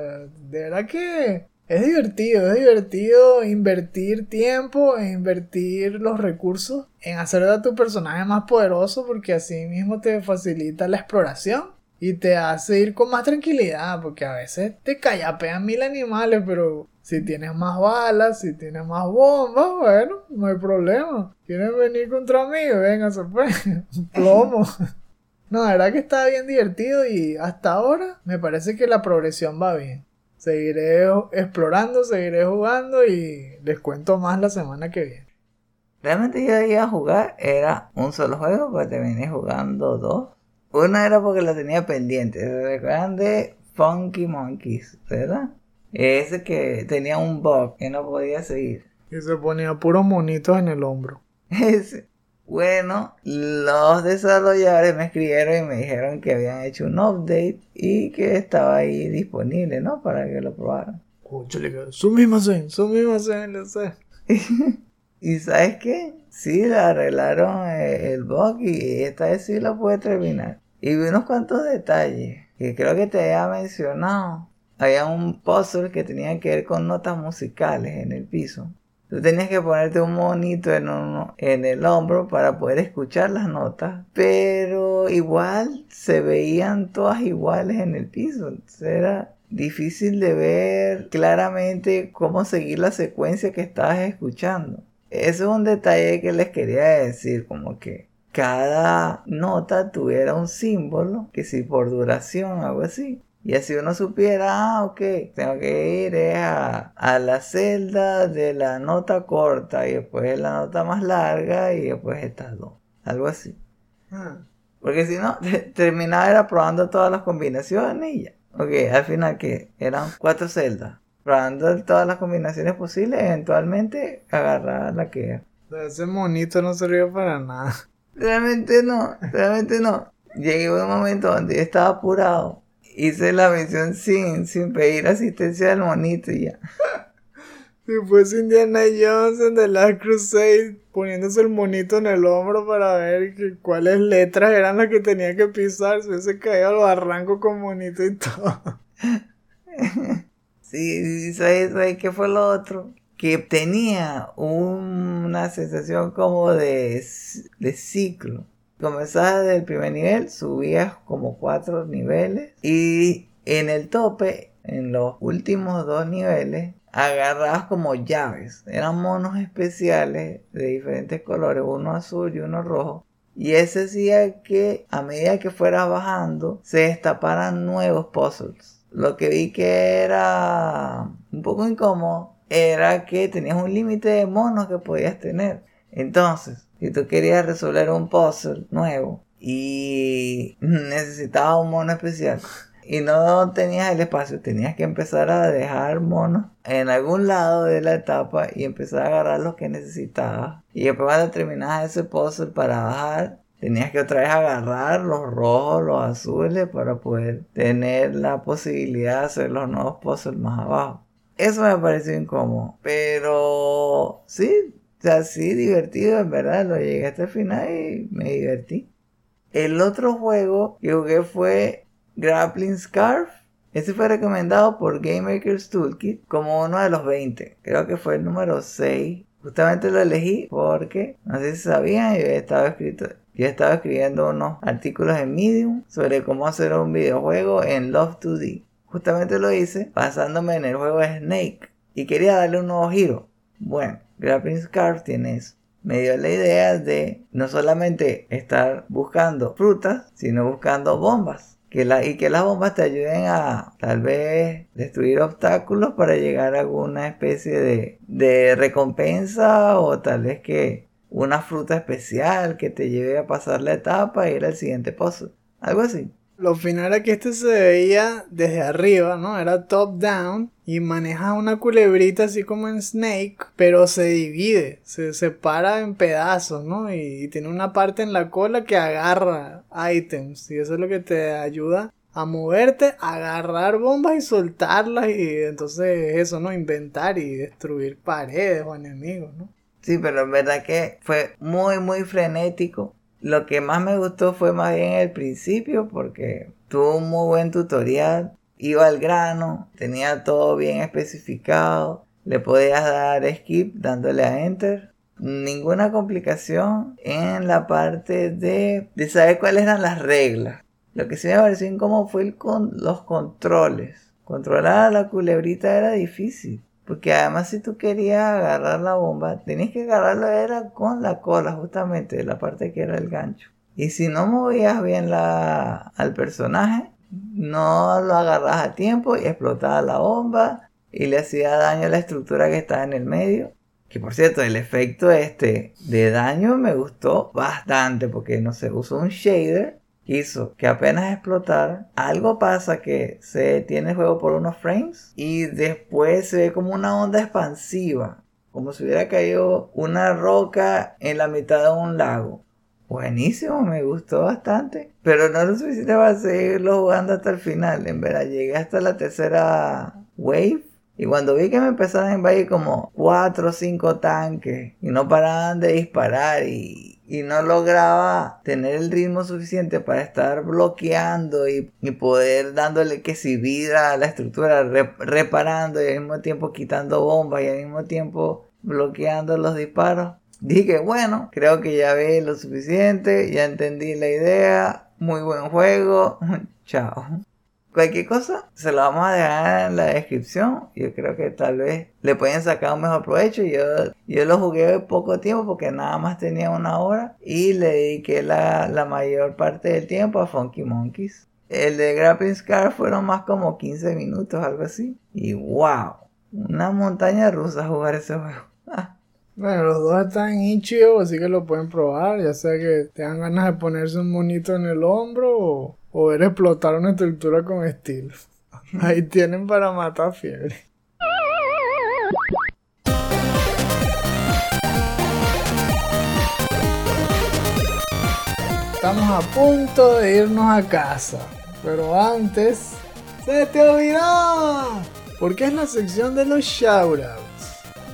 De verdad que es divertido, es divertido invertir tiempo e invertir los recursos en hacer a tu personaje más poderoso porque así mismo te facilita la exploración y te hace ir con más tranquilidad porque a veces te callapean mil animales pero si tienes más balas, si tienes más bombas, bueno, no hay problema. ¿Quieren venir contra mí? Venga, se fue. Plomo. No, la verdad que está bien divertido y hasta ahora me parece que la progresión va bien seguiré explorando, seguiré jugando y les cuento más la semana que viene. Realmente yo iba a jugar, era un solo juego, pero terminé jugando dos. Una era porque la tenía pendiente, ¿se recuerdan de Funky Monkeys, verdad? Ese que tenía un bug que no podía seguir. Y se ponía puros monitos en el hombro. Ese. Bueno, los desarrolladores me escribieron y me dijeron que habían hecho un update y que estaba ahí disponible, ¿no? Para que lo probaran. Sumimasen, sumimasen, lo sé. y ¿sabes qué? Sí, le arreglaron el bug y esta vez sí lo puede terminar. Y vi unos cuantos detalles que creo que te había mencionado. Había un puzzle que tenía que ver con notas musicales en el piso. Tú tenías que ponerte un monito en, en el hombro para poder escuchar las notas, pero igual se veían todas iguales en el piso. era difícil de ver claramente cómo seguir la secuencia que estabas escuchando. Eso es un detalle que les quería decir, como que cada nota tuviera un símbolo, que si por duración, algo así. Y así uno supiera, ah, ok, tengo que ir eh, a, la celda de la nota corta y después la nota más larga y después estas dos. Algo así. Ah. Porque si no, terminaba era probando todas las combinaciones y ya. Ok, al final que eran cuatro celdas. Probando todas las combinaciones posibles, eventualmente agarrar la que era. Ese monito no servía para nada. Realmente no, realmente no. Llegué a un momento donde estaba apurado hice la misión sin, sin pedir asistencia al monito y ya. Si fuese Indiana Jones en The Last Crusade poniéndose el monito en el hombro para ver que, cuáles letras eran las que tenía que pisar, se hubiese caído al barranco con monito y todo. sí, ¿sabes, ¿sabes qué fue lo otro? Que tenía una sensación como de, de ciclo comenzabas del primer nivel, subías como cuatro niveles y en el tope, en los últimos dos niveles, agarrabas como llaves. Eran monos especiales de diferentes colores, uno azul y uno rojo. Y ese hacía que a medida que fueras bajando se destaparan nuevos puzzles. lo que vi que era un poco incómodo era que tenías un límite de monos que podías tener. Entonces, si tú querías resolver un puzzle nuevo y necesitabas un mono especial y no tenías el espacio, tenías que empezar a dejar monos en algún lado de la etapa y empezar a agarrar los que necesitabas. Y después cuando terminabas ese puzzle para bajar, tenías que otra vez agarrar los rojos, los azules para poder tener la posibilidad de hacer los nuevos puzzles más abajo. Eso me pareció incómodo. Pero sí, sea, sí, divertido, en verdad. Lo llegué hasta el final y me divertí. El otro juego que jugué fue Grappling Scarf. Este fue recomendado por Game Maker's Toolkit como uno de los 20. Creo que fue el número 6. Justamente lo elegí porque, no sé si sabían, yo estaba, escrito, yo estaba escribiendo unos artículos en Medium sobre cómo hacer un videojuego en Love 2D. Justamente lo hice basándome en el juego Snake y quería darle un nuevo giro. Bueno, Grappling Scarf tiene eso. Me dio la idea de no solamente estar buscando frutas, sino buscando bombas. Que la, y que las bombas te ayuden a tal vez destruir obstáculos para llegar a alguna especie de, de recompensa o tal vez que una fruta especial que te lleve a pasar la etapa y ir al siguiente puzzle. Algo así. Lo final era que este se veía desde arriba, ¿no? Era top down y maneja una culebrita así como en Snake, pero se divide, se separa en pedazos, ¿no? Y, tiene una parte en la cola que agarra items y eso es lo que te ayuda a moverte, agarrar bombas y soltarlas y entonces eso, ¿no? Inventar y destruir paredes o enemigos, ¿no? Sí, pero en verdad que fue muy, muy frenético lo que más me gustó fue más bien el principio porque tuvo un muy buen tutorial, iba al grano, tenía todo bien especificado, le podías dar skip dándole a enter. Ninguna complicación en la parte de, de saber cuáles eran las reglas. Lo que sí me pareció incómodo fue el con, los controles. Controlar a la culebrita era difícil. Porque además si tú querías agarrar la bomba, tenías que agarrarla era con la cola justamente, la parte que era el gancho. Y si no movías bien la, al personaje, no lo agarras a tiempo y explotaba la bomba y le hacía daño a la estructura que estaba en el medio. Que por cierto, el efecto este de daño me gustó bastante porque no se usó un shader hizo que apenas explotara, algo pasa que se detiene el juego por unos frames y después se ve como una onda expansiva, como si hubiera caído una roca en la mitad de un lago. Buenísimo, me gustó bastante. Pero no lo suficiente para seguirlo jugando hasta el final. En verdad, llegué hasta la tercera wave. Y cuando vi que me empezaron a invadir como 4 o 5 tanques y no paraban de disparar y y no lograba tener el ritmo suficiente para estar bloqueando y, poder dándole que si vida a la estructura, reparando y al mismo tiempo quitando bombas y al mismo tiempo bloqueando los disparos. Dije, bueno, creo que ya ve lo suficiente, ya entendí la idea, muy buen juego, chao. Cualquier cosa se lo vamos a dejar en la descripción. Yo creo que tal vez le pueden sacar un mejor provecho. Yo, yo lo jugué poco tiempo porque nada más tenía una hora y le dediqué la, la mayor parte del tiempo a Funky Monkeys. El de Grappling Scar fueron más como 15 minutos, algo así. Y wow, una montaña rusa jugar ese juego. Bueno, los dos están en así que lo pueden probar, ya sea que tengan ganas de ponerse un monito en el hombro o o ver explotar una estructura con estilo. Ahí tienen para matar fiebre. Estamos a punto de irnos a casa. Pero antes... ¡Se te olvidó! Porque es la sección de los shoutouts.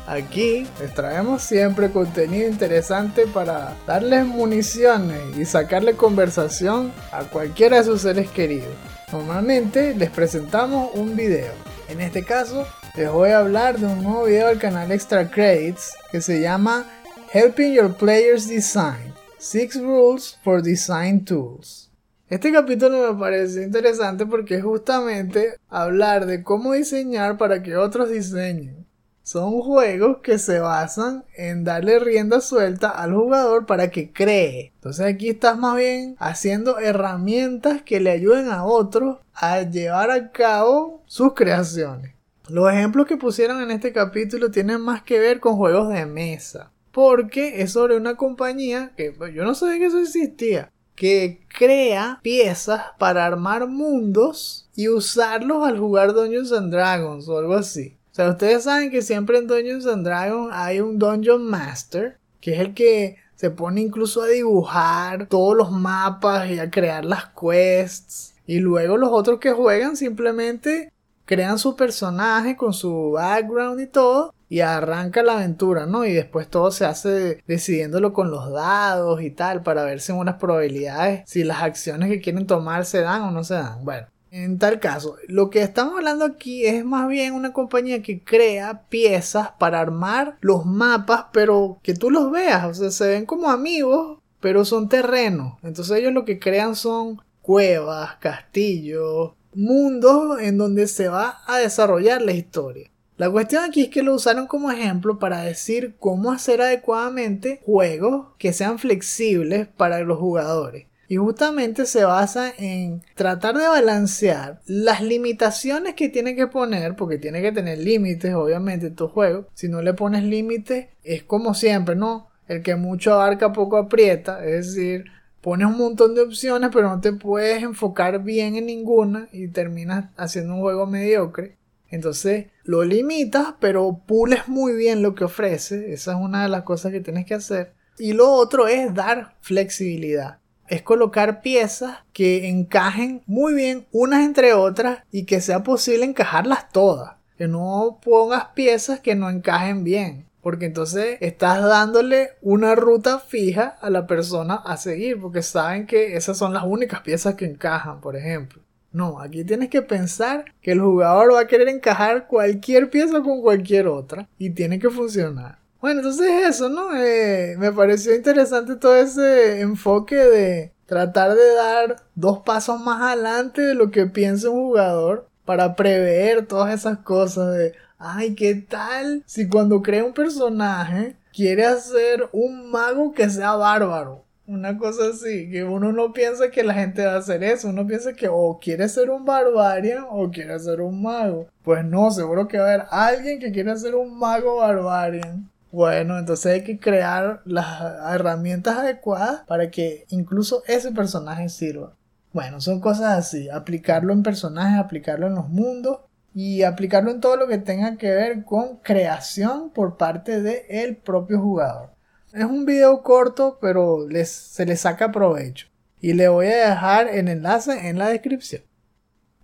Aquí les traemos siempre contenido interesante para darles municiones y sacarle conversación a cualquiera de sus seres queridos. Normalmente les presentamos un video. En este caso les voy a hablar de un nuevo video del canal Extra Credits que se llama Helping Your Players Design. Six Rules for Design Tools. Este capítulo me parece interesante porque es justamente hablar de cómo diseñar para que otros diseñen. Son juegos que se basan en darle rienda suelta al jugador para que cree. Entonces aquí estás más bien haciendo herramientas que le ayuden a otros a llevar a cabo sus creaciones. Los ejemplos que pusieron en este capítulo tienen más que ver con juegos de mesa. Porque es sobre una compañía que pues, yo no sabía que eso existía. Que crea piezas para armar mundos y usarlos al jugar Dungeons and Dragons o algo así. Sea, ustedes saben que siempre en Dungeons and Dragons hay un Dungeon Master, que es el que se pone incluso a dibujar todos los mapas y a crear las quests. Y luego los otros que juegan simplemente crean su personaje con su background y todo y arranca la aventura, ¿no? Y después todo se hace decidiéndolo con los dados y tal para ver si unas probabilidades, si las acciones que quieren tomar se dan o no se dan. Bueno, en tal caso, lo que estamos hablando aquí es más bien una compañía que crea piezas para armar los mapas, pero que tú los veas, o sea, se ven como amigos, pero son terrenos. Entonces ellos lo que crean son cuevas, castillos, mundos en donde se va a desarrollar la historia. La cuestión aquí es que lo usaron como ejemplo para decir cómo hacer adecuadamente juegos que sean flexibles para los jugadores. Y justamente se basa en tratar de balancear las limitaciones que tiene que poner, porque tiene que tener límites, obviamente, tu juego. Si no le pones límites, es como siempre, ¿no? El que mucho abarca poco aprieta, es decir, pones un montón de opciones, pero no te puedes enfocar bien en ninguna y terminas haciendo un juego mediocre. Entonces lo limitas, pero pules muy bien lo que ofrece. Esa es una de las cosas que tienes que hacer. Y lo otro es dar flexibilidad es colocar piezas que encajen muy bien unas entre otras y que sea posible encajarlas todas. Que no pongas piezas que no encajen bien. Porque entonces estás dándole una ruta fija a la persona a seguir. Porque saben que esas son las únicas piezas que encajan, por ejemplo. No, aquí tienes que pensar que el jugador va a querer encajar cualquier pieza con cualquier otra. Y tiene que funcionar. Bueno, entonces eso, ¿no? Eh, me pareció interesante todo ese enfoque de tratar de dar dos pasos más adelante de lo que piensa un jugador para prever todas esas cosas de, ay, ¿qué tal si cuando crea un personaje quiere hacer un mago que sea bárbaro? Una cosa así, que uno no piensa que la gente va a hacer eso, uno piensa que o quiere ser un barbarian o quiere ser un mago. Pues no, seguro que va a haber alguien que quiere ser un mago barbarian. Bueno, entonces hay que crear las herramientas adecuadas para que incluso ese personaje sirva. Bueno, son cosas así, aplicarlo en personajes, aplicarlo en los mundos y aplicarlo en todo lo que tenga que ver con creación por parte del propio jugador. Es un video corto, pero les, se le saca provecho. Y le voy a dejar el enlace en la descripción.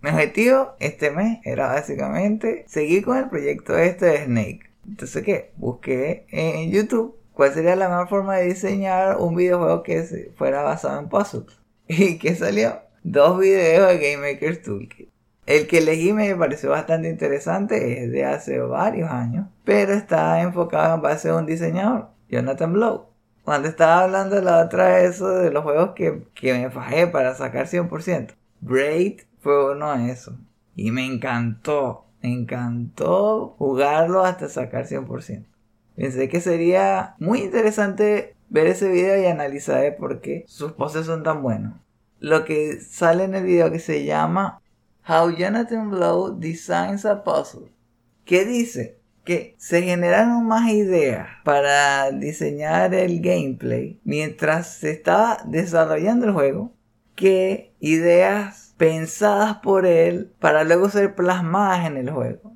Mi objetivo este mes era básicamente seguir con el proyecto este de Snake. Entonces, ¿qué? Busqué en YouTube cuál sería la mejor forma de diseñar un videojuego que fuera basado en puzzles. ¿Y qué salió? Dos videos de Game Maker's Toolkit. El que elegí me pareció bastante interesante, es de hace varios años, pero está enfocado en base a un diseñador, Jonathan Blow. Cuando estaba hablando la otra vez eso de los juegos que, que me fajé para sacar 100%, Braid fue uno de esos. Y me encantó. Encantó jugarlo hasta sacar 100%. Pensé que sería muy interesante ver ese video y analizar por qué sus poses son tan buenos. Lo que sale en el video que se llama How Jonathan Blow Designs a Puzzle. ¿Qué dice? Que se generaron más ideas para diseñar el gameplay mientras se estaba desarrollando el juego que ideas pensadas por él para luego ser plasmadas en el juego.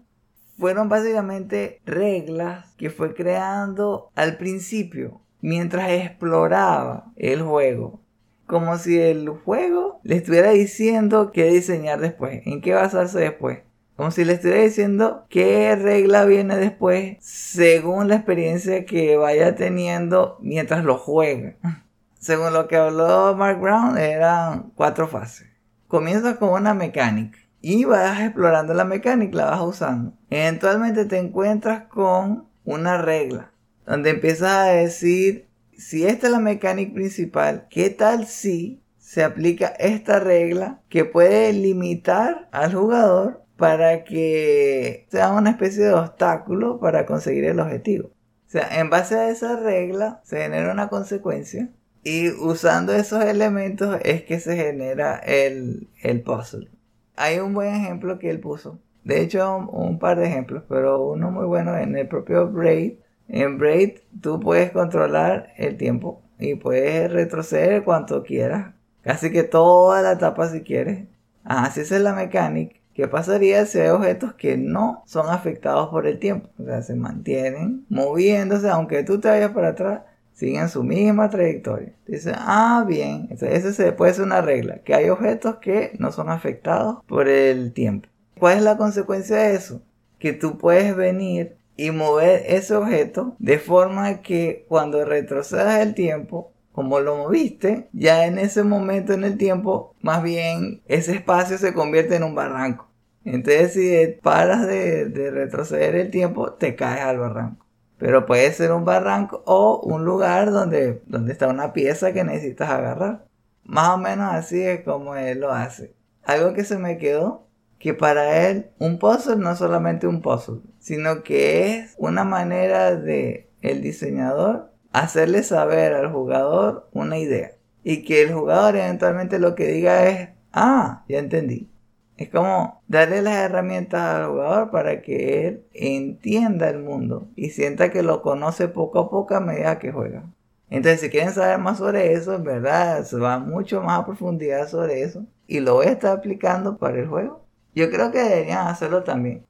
Fueron básicamente reglas que fue creando al principio mientras exploraba el juego. Como si el juego le estuviera diciendo qué diseñar después, en qué basarse después. Como si le estuviera diciendo qué regla viene después según la experiencia que vaya teniendo mientras lo juega. Según lo que habló Mark Brown, eran cuatro fases. Comienzas con una mecánica y vas explorando la mecánica, la vas usando. Eventualmente te encuentras con una regla donde empiezas a decir si esta es la mecánica principal, ¿qué tal si se aplica esta regla que puede limitar al jugador para que sea una especie de obstáculo para conseguir el objetivo. O sea, en base a esa regla se genera una consecuencia y usando esos elementos es que se genera el, el puzzle. Hay un buen ejemplo que él puso. De hecho, un par de ejemplos, pero uno muy bueno en el propio Braid. En Braid tú puedes controlar el tiempo y puedes retroceder cuanto quieras. Casi que toda la etapa si quieres. Así es la mecánica. ¿Qué pasaría si hay objetos que no son afectados por el tiempo? O sea, se mantienen moviéndose, aunque tú te vayas para atrás, siguen su misma trayectoria. Dice, ah, bien, esa se puede ser una regla, que hay objetos que no son afectados por el tiempo. ¿Cuál es la consecuencia de eso? Que tú puedes venir y mover ese objeto de forma que cuando retrocedas el tiempo, como lo moviste, ya en ese momento en el tiempo, más bien ese espacio se convierte en un barranco. Entonces, si paras de, retroceder el tiempo, te caes al barranco. Pero puede ser un barranco o un lugar donde, donde está una pieza que necesitas agarrar. Más o menos así es como él lo hace. Algo que se me quedó, que para él un puzzle no es solamente un puzzle, sino que es una manera de el diseñador hacerle saber al jugador una idea. Y que el jugador eventualmente lo que diga es, ah, ya entendí. Es como darle las herramientas al jugador para que él entienda el mundo y sienta que lo conoce poco a poco a medida que juega. Entonces, si quieren saber más sobre eso, en verdad, se va mucho más a profundidad sobre eso. Y lo voy a estar aplicando para el juego. Yo creo que deberían hacerlo también.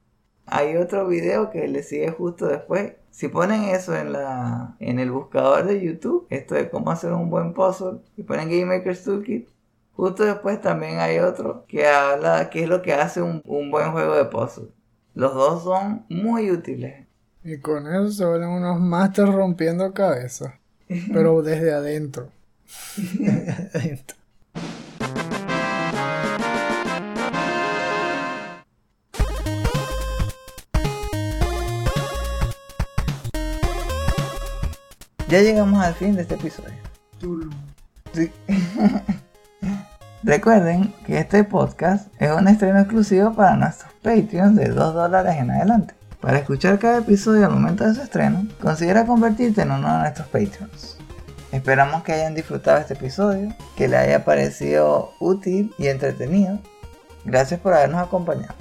Hay otro video que le sigue justo después. Si ponen eso en, la, en el buscador de YouTube, esto de cómo hacer un buen puzzle, y ponen Game Maker's Toolkit, Justo después también hay otro que habla qué es lo que hace un, buen juego de puzzle. Los dos son muy útiles. Y con eso se vuelven unos masters rompiendo cabezas. Pero desde adentro. adentro. Ya llegamos al fin de este episodio. Sí. Recuerden que este podcast es un estreno exclusivo para nuestros Patreons de 2 dólares en adelante. Para escuchar cada episodio al momento de su estreno, considera convertirte en uno de nuestros Patreons. Esperamos que hayan disfrutado este episodio, que les haya parecido útil y entretenido. Gracias por habernos acompañado.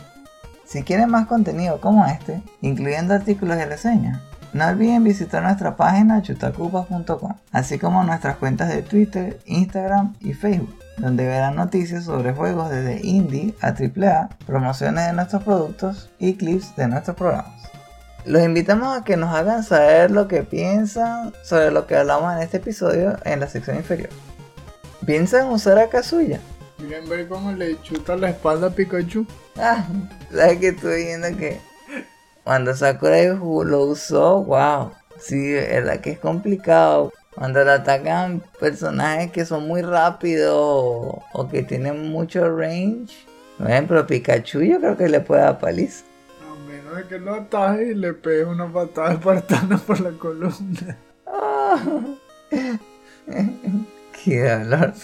Si quieren más contenido como este, incluyendo artículos y reseñas, no olviden visitar nuestra página chutacupas.com, así como nuestras cuentas de Twitter, Instagram y Facebook donde verán noticias sobre juegos desde indie a AAA, promociones de nuestros productos y clips de nuestros programas. Los invitamos a que nos hagan saber lo que piensan sobre lo que hablamos en este episodio en la sección inferior. ¿Piensan usar a Kazuya? ¿Quieren ver cómo le chuta la espalda a Pikachu? Ah, ¿sabes que estoy viendo que cuando Sakurai lo usó? ¡Wow! Sí, es verdad que es complicado cuando le atacan personajes que son muy rápidos o, que tienen mucho range. Por ejemplo, Pikachu yo creo que le puede dar paliza. A menos de que lo ataje y le pegue una patada espartana por la columna. Qué dolor.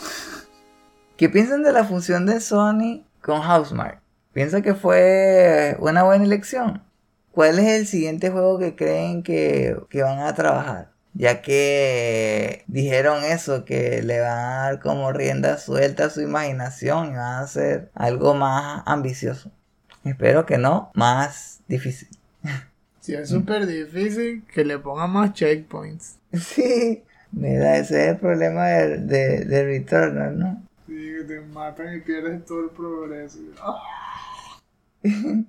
¿Qué piensan de la función de Sony con Housemark? ¿Piensan que fue una buena elección? ¿Cuál es el siguiente juego que creen que van a trabajar? Ya que dijeron eso, que le van a dar como rienda suelta a su imaginación y van a hacer algo más ambicioso. Espero que no, más difícil. Si es súper difícil, que le pongan más checkpoints. Sí, mira, ese es el problema de, de, de Returnal, ¿no? Sí, que te matan y pierdes todo el progreso.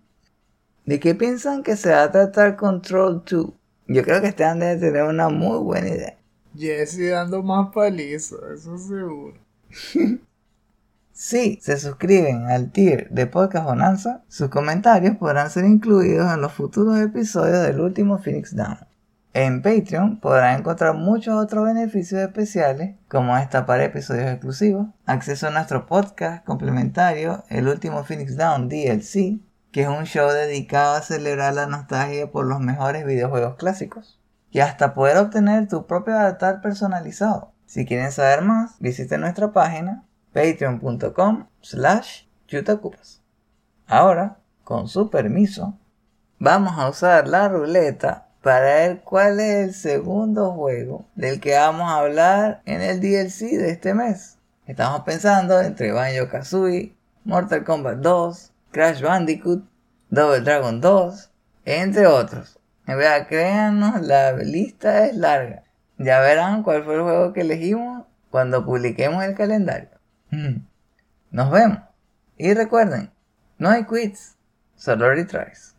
¿De qué piensan que se va a tratar Control 2? Yo creo que este debe tener una muy buena idea. Jesse dando más palizo, eso seguro. si se suscriben al tier de Podcast Bonanza, sus comentarios podrán ser incluidos en los futuros episodios del último Phoenix Down. En Patreon podrán encontrar muchos otros beneficios especiales, como destapar episodios exclusivos, acceso a nuestro podcast complementario, el último Phoenix Down DLC, que es un show dedicado a celebrar la nostalgia por los mejores videojuegos clásicos, y hasta poder obtener tu propio avatar personalizado. Si quieren saber más, visiten nuestra página patreon.com slash chutacupas. Ahora, con su permiso, vamos a usar la ruleta para ver cuál es el segundo juego del que vamos a hablar en el DLC de este mes. Estamos pensando entre Banjo Kazooie, Mortal Kombat 2, Crash Bandicoot, Double Dragon 2, entre otros. En verdad, créanos, la lista es larga. Ya verán cuál fue el juego que elegimos cuando publiquemos el calendario. Nos vemos. Y recuerden, no hay quits, solo retries.